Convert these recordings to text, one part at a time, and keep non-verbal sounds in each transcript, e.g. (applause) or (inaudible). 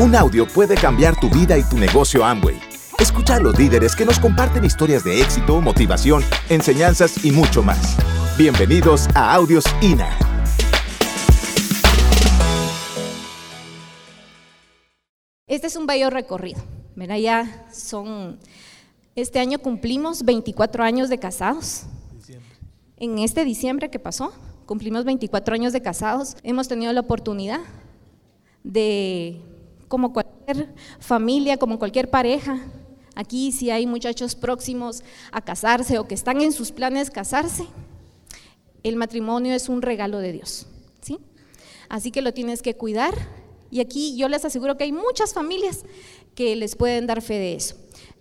Un audio puede cambiar tu vida y tu negocio Amway. Escucha a los líderes que nos comparten historias de éxito, motivación, enseñanzas y mucho más. Bienvenidos a Audios INA. Este es un bello recorrido. Mira, ya son. Este año cumplimos 24 años de casados. En este diciembre que pasó, cumplimos 24 años de casados. Hemos tenido la oportunidad de como cualquier familia, como cualquier pareja. Aquí si hay muchachos próximos a casarse o que están en sus planes casarse, el matrimonio es un regalo de Dios, ¿sí? Así que lo tienes que cuidar y aquí yo les aseguro que hay muchas familias que les pueden dar fe de eso.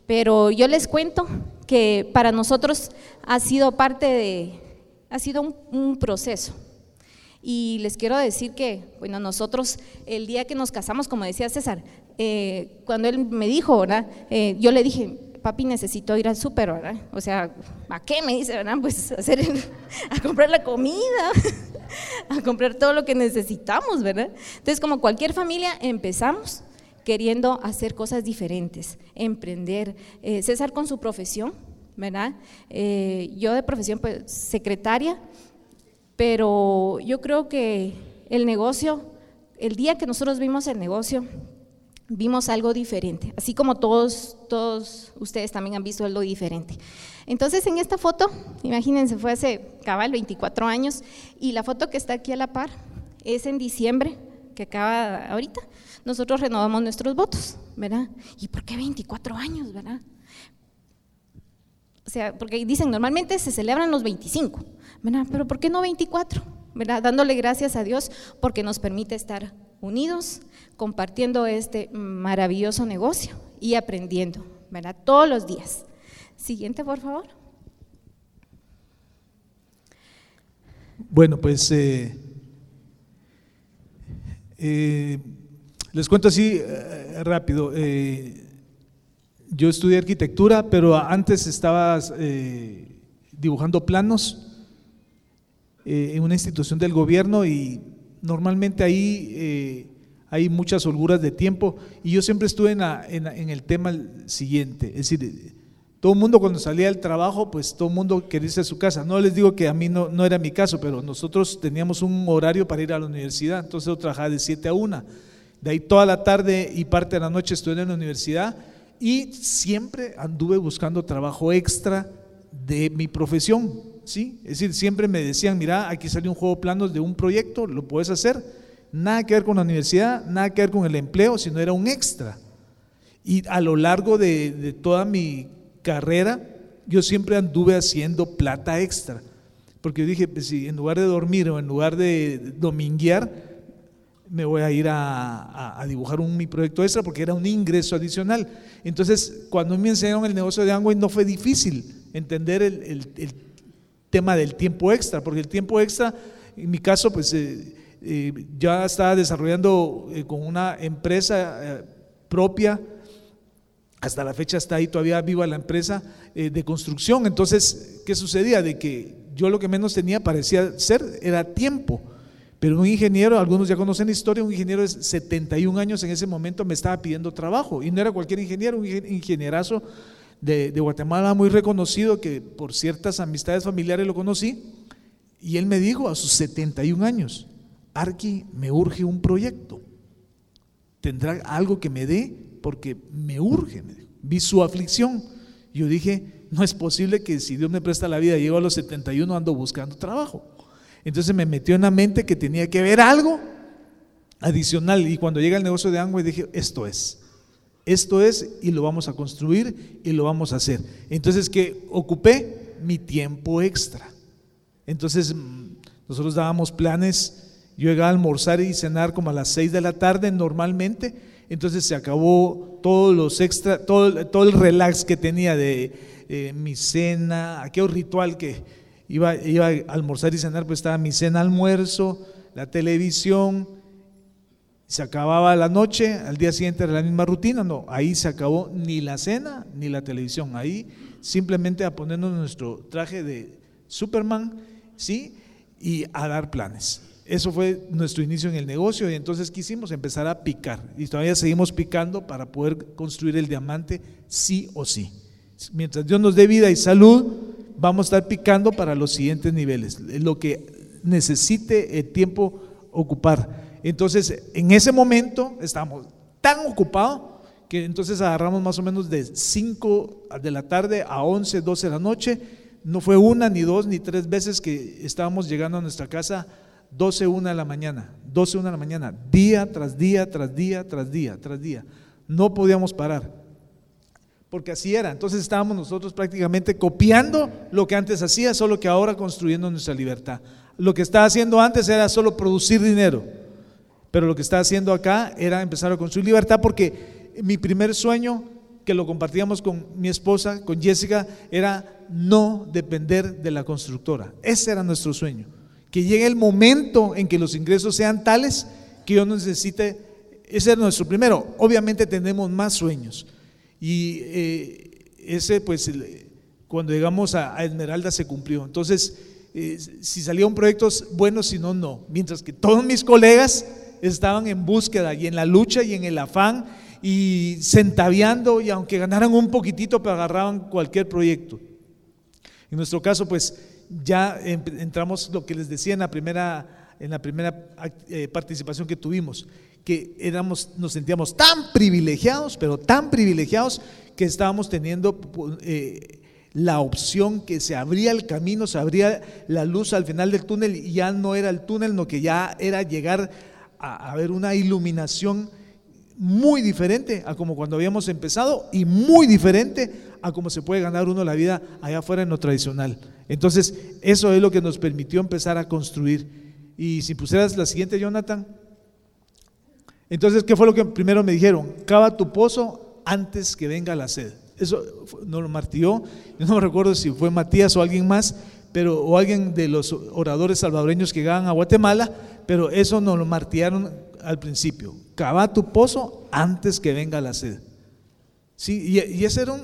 Pero yo les cuento que para nosotros ha sido parte de, ha sido un, un proceso, y les quiero decir que, bueno, nosotros el día que nos casamos, como decía César, eh, cuando él me dijo, ¿verdad? Eh, yo le dije, papi, necesito ir al súper, ¿verdad? O sea, ¿a qué me dice, verdad? Pues (laughs) hacer, a comprar la comida, (laughs) a comprar todo lo que necesitamos, ¿verdad? Entonces, como cualquier familia, empezamos queriendo hacer cosas diferentes, emprender. Eh, César con su profesión, ¿verdad? yo de profesión, pues, secretaria, pero yo creo que el negocio, el día que nosotros vimos el negocio, vimos algo diferente, así como todos, todos ustedes también han visto algo diferente. Entonces en esta foto, imagínense, fue hace cabal 24 años y la foto que está aquí a la par es en diciembre, que acaba ahorita, nosotros renovamos nuestros votos, ¿verdad? ¿Y por qué 24 años, verdad? O sea, porque dicen normalmente se celebran los 25, ¿verdad? Pero ¿por qué no 24? ¿verdad? Dándole gracias a Dios porque nos permite estar unidos, compartiendo este maravilloso negocio y aprendiendo, ¿verdad? Todos los días. Siguiente, por favor. Bueno, pues eh, eh, les cuento así eh, rápido. Yo estudié arquitectura, pero antes estaba dibujando planos eh, en una institución del gobierno y normalmente ahí eh, hay muchas holguras de tiempo y yo siempre estuve en, en, el tema siguiente, es decir, todo el mundo cuando salía del trabajo, pues todo el mundo quería irse a su casa. No les digo que a mí no, no era mi caso, pero nosotros teníamos un horario para ir a la universidad, entonces yo trabajaba de 7 a 1. De ahí toda la tarde y parte de la noche estuve en la universidad y siempre anduve buscando trabajo extra de mi profesión. ¿sí? Es decir, siempre me decían, mira, aquí salió un juego de planos de un proyecto, lo puedes hacer. Nada que ver con la universidad, nada que ver con el empleo, sino era un extra. Y a lo largo de, toda mi carrera, yo siempre anduve haciendo plata extra. Porque yo dije, pues si en lugar de dormir o en lugar de dominguear, me voy a ir a, dibujar un, mi proyecto extra porque era un ingreso adicional. Entonces, cuando me enseñaron el negocio de Amway, no fue difícil entender el, el tema del tiempo extra, porque el tiempo extra, en mi caso, pues eh, eh, ya estaba desarrollando eh, con una empresa propia, hasta la fecha está ahí todavía viva la empresa de construcción. Entonces, ¿qué sucedía? De que yo lo que menos tenía parecía ser era tiempo. Pero un ingeniero, algunos ya conocen la historia, un ingeniero de 71 años en ese momento me estaba pidiendo trabajo. Y no era cualquier ingeniero, un ingenierazo de, Guatemala muy reconocido que por ciertas amistades familiares lo conocí. Y él me dijo a sus 71 años, Arqui, me urge un proyecto. ¿Tendrá algo que me dé? Porque me urge. Vi su aflicción. Yo dije, no es posible que si Dios me presta la vida, llego a los 71, ando buscando trabajo. Entonces me metió en la mente que tenía que ver algo adicional. Y cuando llega el negocio de Angüe, dije, esto es. Esto es y lo vamos a construir y lo vamos a hacer. Entonces, que ocupé mi tiempo extra. Entonces, mm, nosotros dábamos planes. Yo llegaba a almorzar y cenar como a las 6 de la tarde normalmente. Entonces se acabó todos los extra, todo, todo el relax que tenía de mi cena, aquel ritual que iba, iba a almorzar y cenar, pues estaba mi cena, almuerzo, la televisión, se acababa la noche, al día siguiente era la misma rutina, no, ahí se acabó ni la cena ni la televisión, ahí simplemente a ponernos nuestro traje de Superman, ¿sí? Y a dar planes. Eso fue nuestro inicio en el negocio y entonces quisimos empezar a picar y todavía seguimos picando para poder construir el diamante sí o sí. Mientras Dios nos dé vida y salud, vamos a estar picando para los siguientes niveles, lo que necesite el tiempo ocupar. Entonces, en ese momento estábamos tan ocupados que entonces agarramos más o menos de 5 de la tarde a 11, 12 de la noche. No fue una, ni dos, ni tres veces que estábamos llegando a nuestra casa 12, 1 de la mañana, 12, 1 de la mañana, día tras día, tras día, tras día, tras día. No podíamos parar, porque así era. Entonces estábamos nosotros prácticamente copiando lo que antes hacía, solo que ahora construyendo nuestra libertad. Lo que estaba haciendo antes era solo producir dinero, pero lo que está haciendo acá era empezar a construir libertad, porque mi primer sueño, que lo compartíamos con mi esposa, con Jessica, era no depender de la constructora. Ese era nuestro sueño que llegue el momento en que los ingresos sean tales que yo necesite, ese es nuestro primero. Obviamente tenemos más sueños. Y eh, ese, pues, cuando llegamos a, Esmeralda se cumplió. Entonces, eh, si salían proyectos buenos, si no, no. Mientras que todos mis colegas estaban en búsqueda y en la lucha y en el afán y centaviando y aunque ganaran un poquitito, pero agarraban cualquier proyecto. En nuestro caso, pues, ya entramos lo que les decía en la primera, en la primera eh, participación que tuvimos, que éramos, nos sentíamos tan privilegiados, pero tan privilegiados que estábamos teniendo eh, la opción que se abría el camino, se abría la luz al final del túnel y ya no era el túnel, no que ya era llegar a, a ver una iluminación muy diferente a como cuando habíamos empezado y muy diferente a cómo se puede ganar uno la vida allá afuera en lo tradicional. Entonces, eso es lo que nos permitió empezar a construir. Y si pusieras la siguiente, Jonathan. Entonces, ¿qué fue lo que primero me dijeron? Cava tu pozo antes que venga la sed. Eso nos lo martilló. Yo no recuerdo si fue Matías o alguien más, pero, o alguien de los oradores salvadoreños que llegaban a Guatemala, pero eso nos lo martillaron al principio. Cava tu pozo antes que venga la sed. Sí, y, y esa era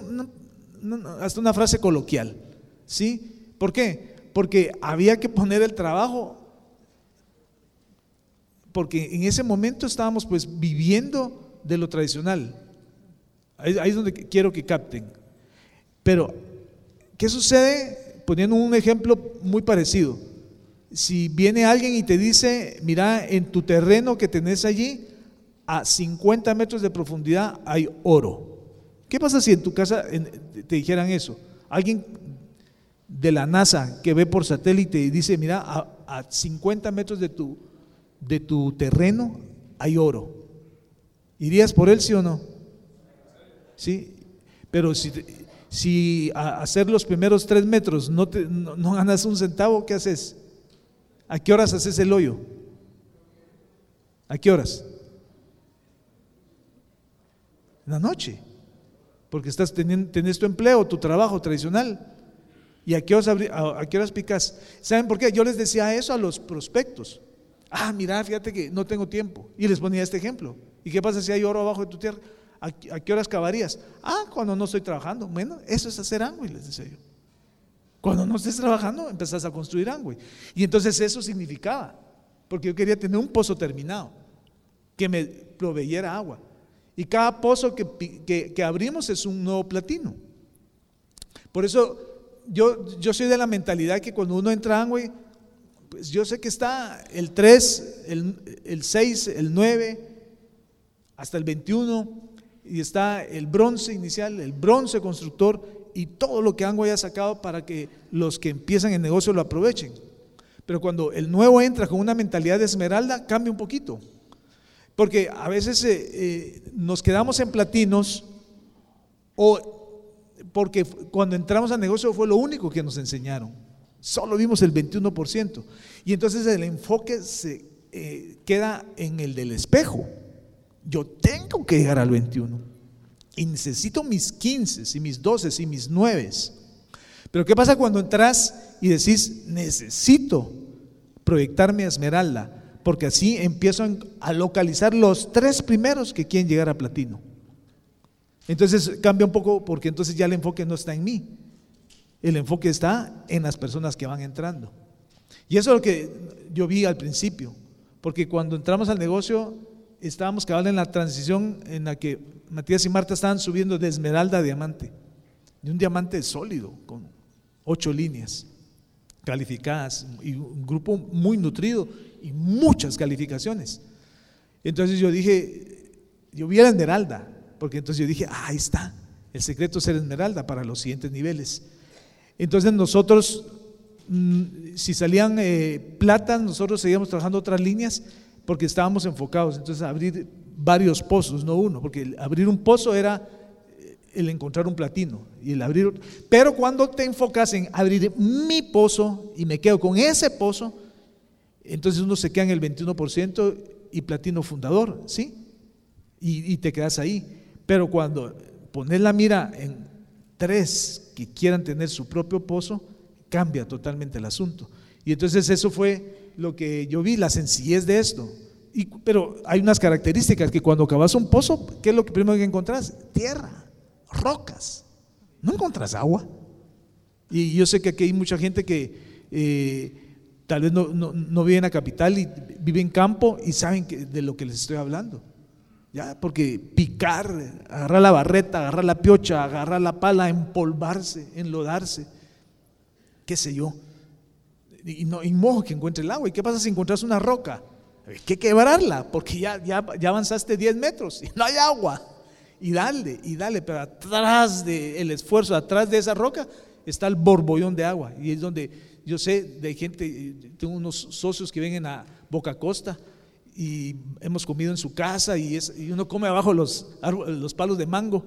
hasta una frase coloquial. ¿Sí? ¿Por qué? Porque había que poner el trabajo, porque en ese momento estábamos pues viviendo de lo tradicional. Ahí, es donde quiero que capten. Pero, ¿qué sucede? Poniendo un ejemplo muy parecido. Si viene alguien y te dice, mira, en tu terreno que tenés allí, a 50 metros de profundidad hay oro. ¿Qué pasa si en tu casa te dijeran eso? Alguien de la NASA que ve por satélite y dice, mira, a, 50 metros de tu, de tu terreno hay oro. ¿Irías por él, sí o no? Sí, pero si, si a hacer los primeros tres metros no, te, no, ganas un centavo, ¿qué haces? ¿A qué horas haces el hoyo? ¿A qué horas? En la noche, porque estás teniendo, tenés tu empleo, tu trabajo tradicional. ¿Y a qué, horas, picas? ¿Saben por qué? Yo les decía eso a los prospectos. Ah, mira, fíjate que no tengo tiempo. Y les ponía este ejemplo. ¿Y qué pasa si hay oro abajo de tu tierra? ¿A, qué horas cavarías? Ah, cuando no estoy trabajando. Bueno, eso es hacer y les decía yo. Cuando no estés trabajando, empezás a construir angüe. Y entonces eso significaba, porque yo quería tener un pozo terminado, que me proveyera agua. Y cada pozo que, que abrimos es un nuevo platino. Por eso yo, yo soy de la mentalidad que cuando uno entra a Amway, pues yo sé que está el 3, el, el 6, el 9, hasta el 21, y está el bronce inicial, el bronce constructor y todo lo que Amway ha sacado para que los que empiezan el negocio lo aprovechen. Pero cuando el nuevo entra con una mentalidad de esmeralda, cambia un poquito. Porque a veces eh, eh, nos quedamos en platinos o porque cuando entramos al negocio fue lo único que nos enseñaron. Solo vimos el 21%. Y entonces el enfoque se eh, queda en el del espejo. Yo tengo que llegar al 21. Y necesito mis 15 y mis 12 y mis 9. Pero ¿qué pasa cuando entras y decís, necesito proyectarme a Esmeralda? Porque así empiezo a localizar los tres primeros que quieren llegar a platino. Entonces cambia un poco porque entonces ya el enfoque no está en mí. El enfoque está en las personas que van entrando. Y eso es lo que yo vi al principio, porque cuando entramos al negocio estábamos cabal en la transición en la que Matías y Marta estaban subiendo de esmeralda a diamante, de un diamante sólido, con ocho líneas calificadas y un grupo muy nutrido y muchas calificaciones. Entonces yo dije, yo vi la esmeralda, porque entonces yo dije, ah, ahí está, el secreto es ser esmeralda para los siguientes niveles. Entonces nosotros, mm, si salían eh, nosotros seguíamos trabajando otras líneas porque estábamos enfocados. Entonces abrir varios pozos, no uno, porque abrir un pozo era eh, el encontrar un platino y el abrir Pero cuando te enfocas en abrir mi pozo y me quedo con ese pozo, entonces uno se queda en el 21% y platino fundador, ¿sí? Y, y te quedas ahí. Pero cuando poner la mira en tres que quieran tener su propio pozo, cambia totalmente el asunto. Y entonces eso fue lo que yo vi, la sencillez de esto. Pero hay unas características que cuando cavas un pozo, ¿qué es lo que primero que encontrás? Tierra, rocas. No encontrás agua. Y yo sé que aquí hay mucha gente que eh, tal vez no, no, vive en la capital y vive en campo y saben de lo que les estoy hablando. ¿Ya? Porque picar, agarrar la barreta, agarrar la piocha, agarrar la pala, empolvarse, enlodarse, qué sé yo. Y, mojo que encuentre el agua. ¿Y qué pasa si encuentras una roca? Hay que quebrarla, porque ya, ya, ya avanzaste 10 metros y no hay agua. Y dale, y dale, pero atrás del esfuerzo, atrás de esa roca, está el borbollón de agua. Y es donde yo sé de gente, tengo unos socios que vienen a Boca Costa y hemos comido en su casa y, uno come abajo los, los palos de mango.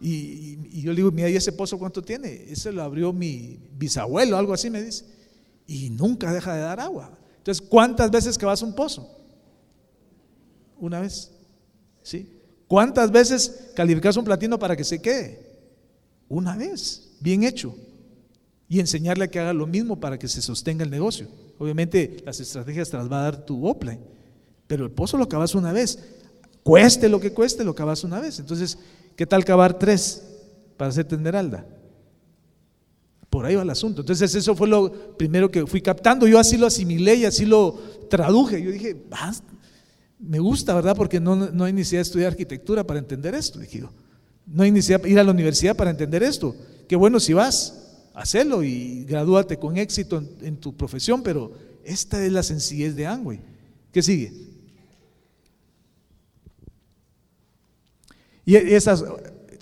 Y, yo le digo, mira, ¿y ese pozo cuánto tiene? Ese lo abrió mi bisabuelo, algo así me dice. Y nunca deja de dar agua. Entonces, ¿cuántas veces que vas a un pozo? Una vez. ¿Sí? ¿Cuántas veces calificas un platino para que se quede? Una vez. Bien hecho. Y enseñarle a que haga lo mismo para que se sostenga el negocio. Obviamente, las estrategias te las va a dar tu Opline pero el pozo lo cavas una vez. Cueste lo que cueste, lo cavas una vez. Entonces, ¿qué tal cavar tres para hacerte esmeralda? Por ahí va el asunto. Entonces, eso fue lo primero que fui captando. Yo así lo asimilé y así lo traduje. Yo dije, me gusta, ¿verdad? Porque no, no hay necesidad de estudiar arquitectura para entender esto. Dije no hay necesidad de ir a la universidad para entender esto. Qué bueno si vas, hacelo y gradúate con éxito en, en tu profesión, pero esta es la sencillez de Angway. ¿Qué sigue? Y esas,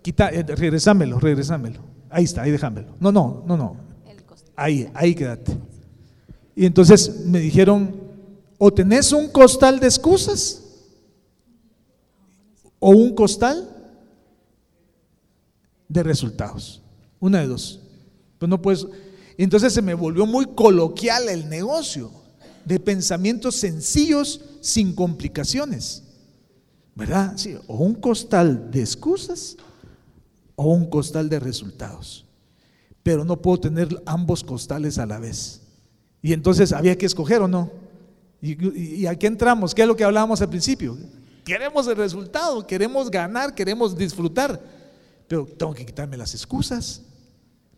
quita, eh, regresámelo, regresámelo. Ahí está, ahí déjamelo. No, no, no, no. Ahí, ahí quédate. Y entonces me dijeron, o tenés un costal de excusas o un costal de resultados. Una de dos. Pues no puedes. Entonces se me volvió muy coloquial el negocio, de pensamientos sencillos sin complicaciones. ¿Verdad? Sí, o un costal de excusas o un costal de resultados. Pero no puedo tener ambos costales a la vez. Y entonces había que escoger o no. ¿Y, aquí entramos? ¿Qué es lo que hablábamos al principio? Queremos el resultado, queremos ganar, queremos disfrutar. Pero tengo que quitarme las excusas.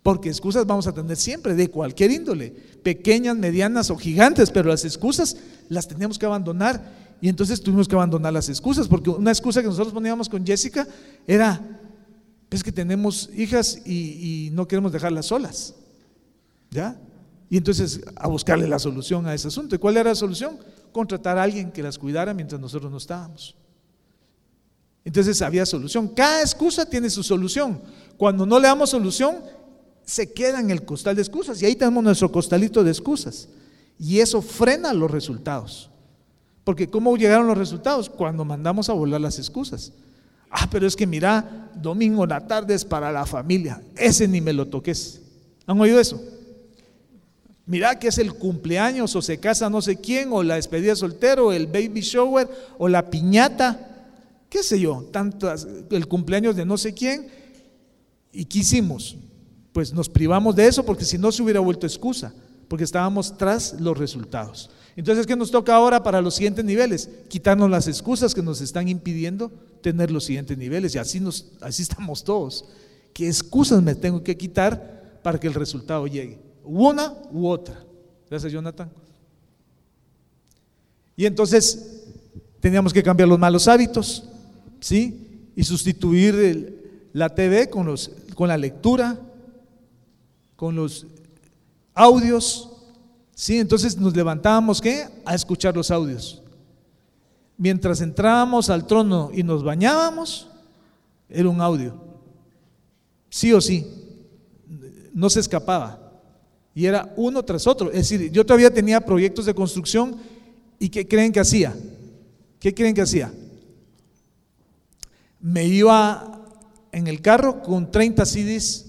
Porque excusas vamos a tener siempre, de cualquier índole, pequeñas, medianas o gigantes, pero las excusas las tenemos que abandonar y entonces tuvimos que abandonar las excusas, porque una excusa que nosotros poníamos con Jessica era, es que tenemos hijas y, no queremos dejarlas solas. ¿Ya? Y entonces a buscarle la solución a ese asunto. ¿Y cuál era la solución? Contratar a alguien que las cuidara mientras nosotros no estábamos. Entonces había solución. Cada excusa tiene su solución. Cuando no le damos solución, se queda en el costal de excusas. Y ahí tenemos nuestro costalito de excusas. Y eso frena los resultados. Porque ¿cómo llegaron los resultados? Cuando mandamos a volar las excusas. Ah, pero es que mira, domingo la tarde es para la familia. Ese ni me lo toques. ¿Han oído eso? Mira que es el cumpleaños o se casa no sé quién o la despedida soltero, el baby shower o la piñata, qué sé yo, tantas, el cumpleaños de no sé quién. ¿Y qué hicimos? Pues nos privamos de eso porque si no se hubiera vuelto excusa, porque estábamos tras los resultados. Entonces, ¿qué nos toca ahora para los siguientes niveles? Quitarnos las excusas que nos están impidiendo tener los siguientes niveles. Y así, nos, así estamos todos. ¿Qué excusas me tengo que quitar para que el resultado llegue? Una u otra. Gracias, Jonathan. Y entonces teníamos que cambiar los malos hábitos, ¿sí? Y sustituir la TV con, los, con la lectura, con los audios, ¿sí? Entonces nos levantábamos, ¿qué? A escuchar los audios. Mientras entrábamos al trono y nos bañábamos, era un audio. Sí o sí, no se escapaba. Y era uno tras otro. Es decir, yo todavía tenía proyectos de construcción y ¿qué creen que hacía? ¿Qué creen que hacía? Me iba en el carro con 30 CDs.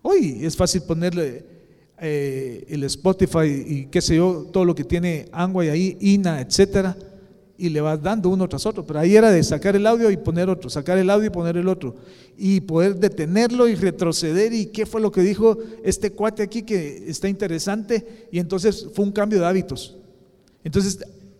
Hoy es fácil ponerle eh, el Spotify y qué sé yo, todo lo que tiene Angway ahí, INA, etcétera y le vas dando uno tras otro. Pero ahí era de sacar el audio y poner otro, sacar el audio y poner el otro. Y poder detenerlo y retroceder. ¿Y qué fue lo que dijo este cuate aquí que está interesante? Y entonces fue un cambio de hábitos. Entonces,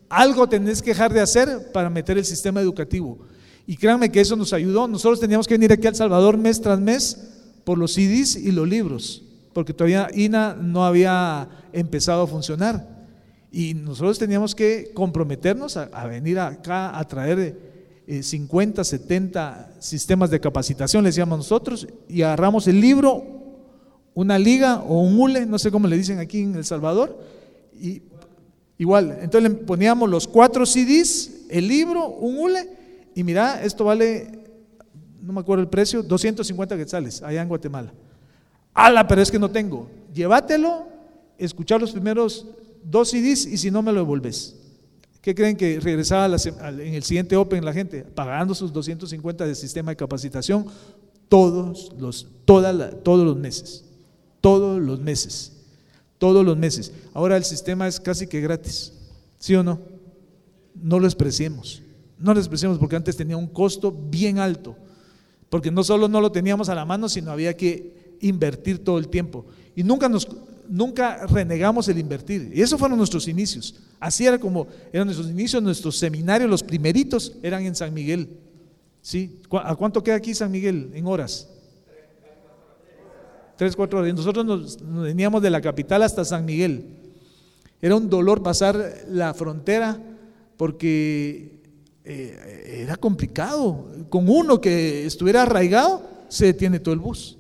algo tenés que dejar de hacer para meter el sistema educativo. Y créanme que eso nos ayudó. Nosotros teníamos que venir aquí al Salvador mes tras mes por los CDs y los libros, porque todavía INA no había empezado a funcionar. Y nosotros teníamos que comprometernos a, venir acá a traer 50, eh, 70 sistemas de capacitación, le decíamos nosotros, y agarramos el libro, una liga o un hule, no sé cómo le dicen aquí en El Salvador, y igual, entonces le poníamos los cuatro CDs, el libro, un hule, y mira, esto vale, no me acuerdo el precio, 250 quetzales allá en Guatemala. Ala, pero es que no tengo. Llévatelo, escuchar los primeros dos CDs y si no me lo devolves. ¿Qué creen que regresaba en el siguiente Open la gente? Pagando sus 250 de sistema de capacitación todos los, todos los meses. Todos los meses. Todos los meses. Ahora el sistema es casi que gratis. ¿Sí o no? No lo despreciemos. No lo despreciemos porque antes tenía un costo bien alto. Porque no solo no lo teníamos a la mano, sino había que invertir todo el tiempo. Y nunca nos, nunca renegamos el invertir. Y esos fueron nuestros inicios. Así era como eran nuestros inicios, nuestros seminarios, los primeritos eran en San Miguel. ¿Sí? ¿A cuánto queda aquí San Miguel en horas? Tres, cuatro horas. Nosotros nos, veníamos de la capital hasta San Miguel. Era un dolor pasar la frontera porque eh, era complicado. Con uno que estuviera arraigado, se detiene todo el bus.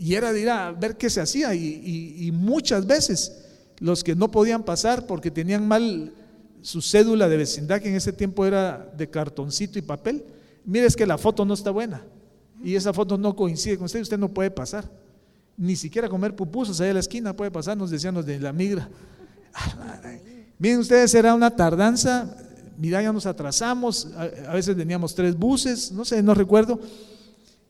Y era de ir a ver qué se hacía. Y, muchas veces los que no podían pasar porque tenían mal su cédula de vecindad, que en ese tiempo era de cartoncito y papel, mire es que la foto no está buena. Y esa foto no coincide con usted, usted no puede pasar. Ni siquiera comer pupusas allá en la esquina puede pasar, nos decían los de la migra. (laughs) Miren ustedes, era una tardanza, mira, ya nos atrasamos, a, a veces teníamos tres buses, no sé, no recuerdo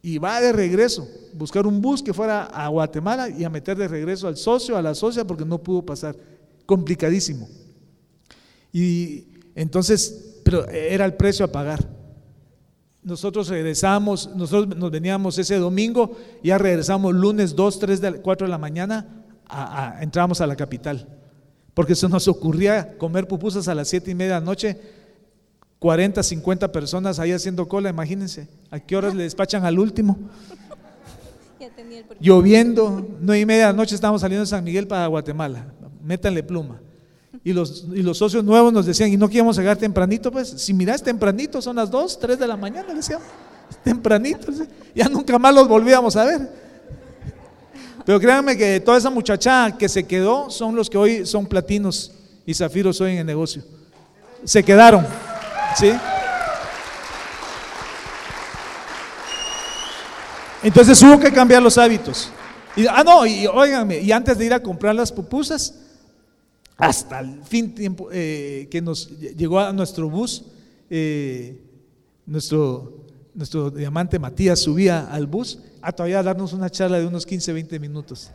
y va de regreso, buscar un bus que fuera a Guatemala y a meter de regreso al socio, a la socia, porque no pudo pasar. Complicadísimo. Y entonces, pero era el precio a pagar. Nosotros regresamos, nosotros nos veníamos ese domingo, ya regresamos lunes 2, 3, 4 de la mañana, entramos a la capital. Porque eso nos ocurría comer pupusas a las 7 y media de la noche 40, 50 personas ahí haciendo cola, imagínense. ¿A qué horas le despachan al último? Lloviendo, nueve y media de la noche estábamos saliendo de San Miguel para Guatemala. Métanle pluma. Y los, y los socios nuevos nos decían, ¿y no queríamos llegar tempranito? Pues, si mirás tempranito, son las 2, 3 de la mañana, decíamos. Tempranito, ya nunca más los volvíamos a ver. Pero créanme que toda esa muchacha que se quedó son los que hoy son platinos y zafiros hoy en el negocio. Se quedaron. ¿Sí? Entonces hubo que cambiar los hábitos. Y, ah, no, y óiganme, y antes de ir a comprar las pupusas, hasta el fin tiempo eh, que nos llegó a nuestro bus, eh, nuestro, nuestro diamante Matías subía al bus a todavía darnos una charla de unos 15, 20 minutos.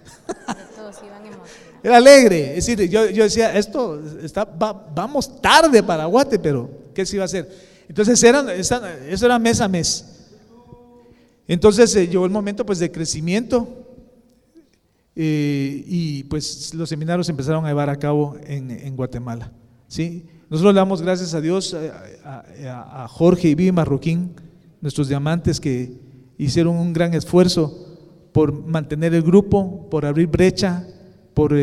Era alegre, es decir, yo, yo decía, esto está, vamos tarde para Guate, pero ¿qué se iba a hacer? Entonces eran, eso era mes a mes. Entonces eh, llegó el momento pues de crecimiento eh, y pues los seminarios empezaron a llevar a cabo en, Guatemala. ¿sí? Nosotros le damos gracias a Dios, eh, a, Jorge y Vivi Marroquín, nuestros diamantes que hicieron un gran esfuerzo por mantener el grupo, por abrir brecha, por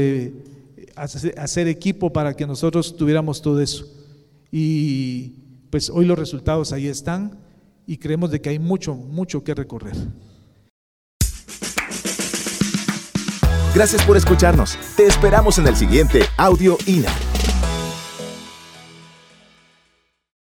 hacer equipo para que nosotros tuviéramos todo eso. Y pues hoy los resultados ahí están y creemos de que hay mucho, mucho que recorrer. Gracias por escucharnos. Te esperamos en el siguiente Audio INA.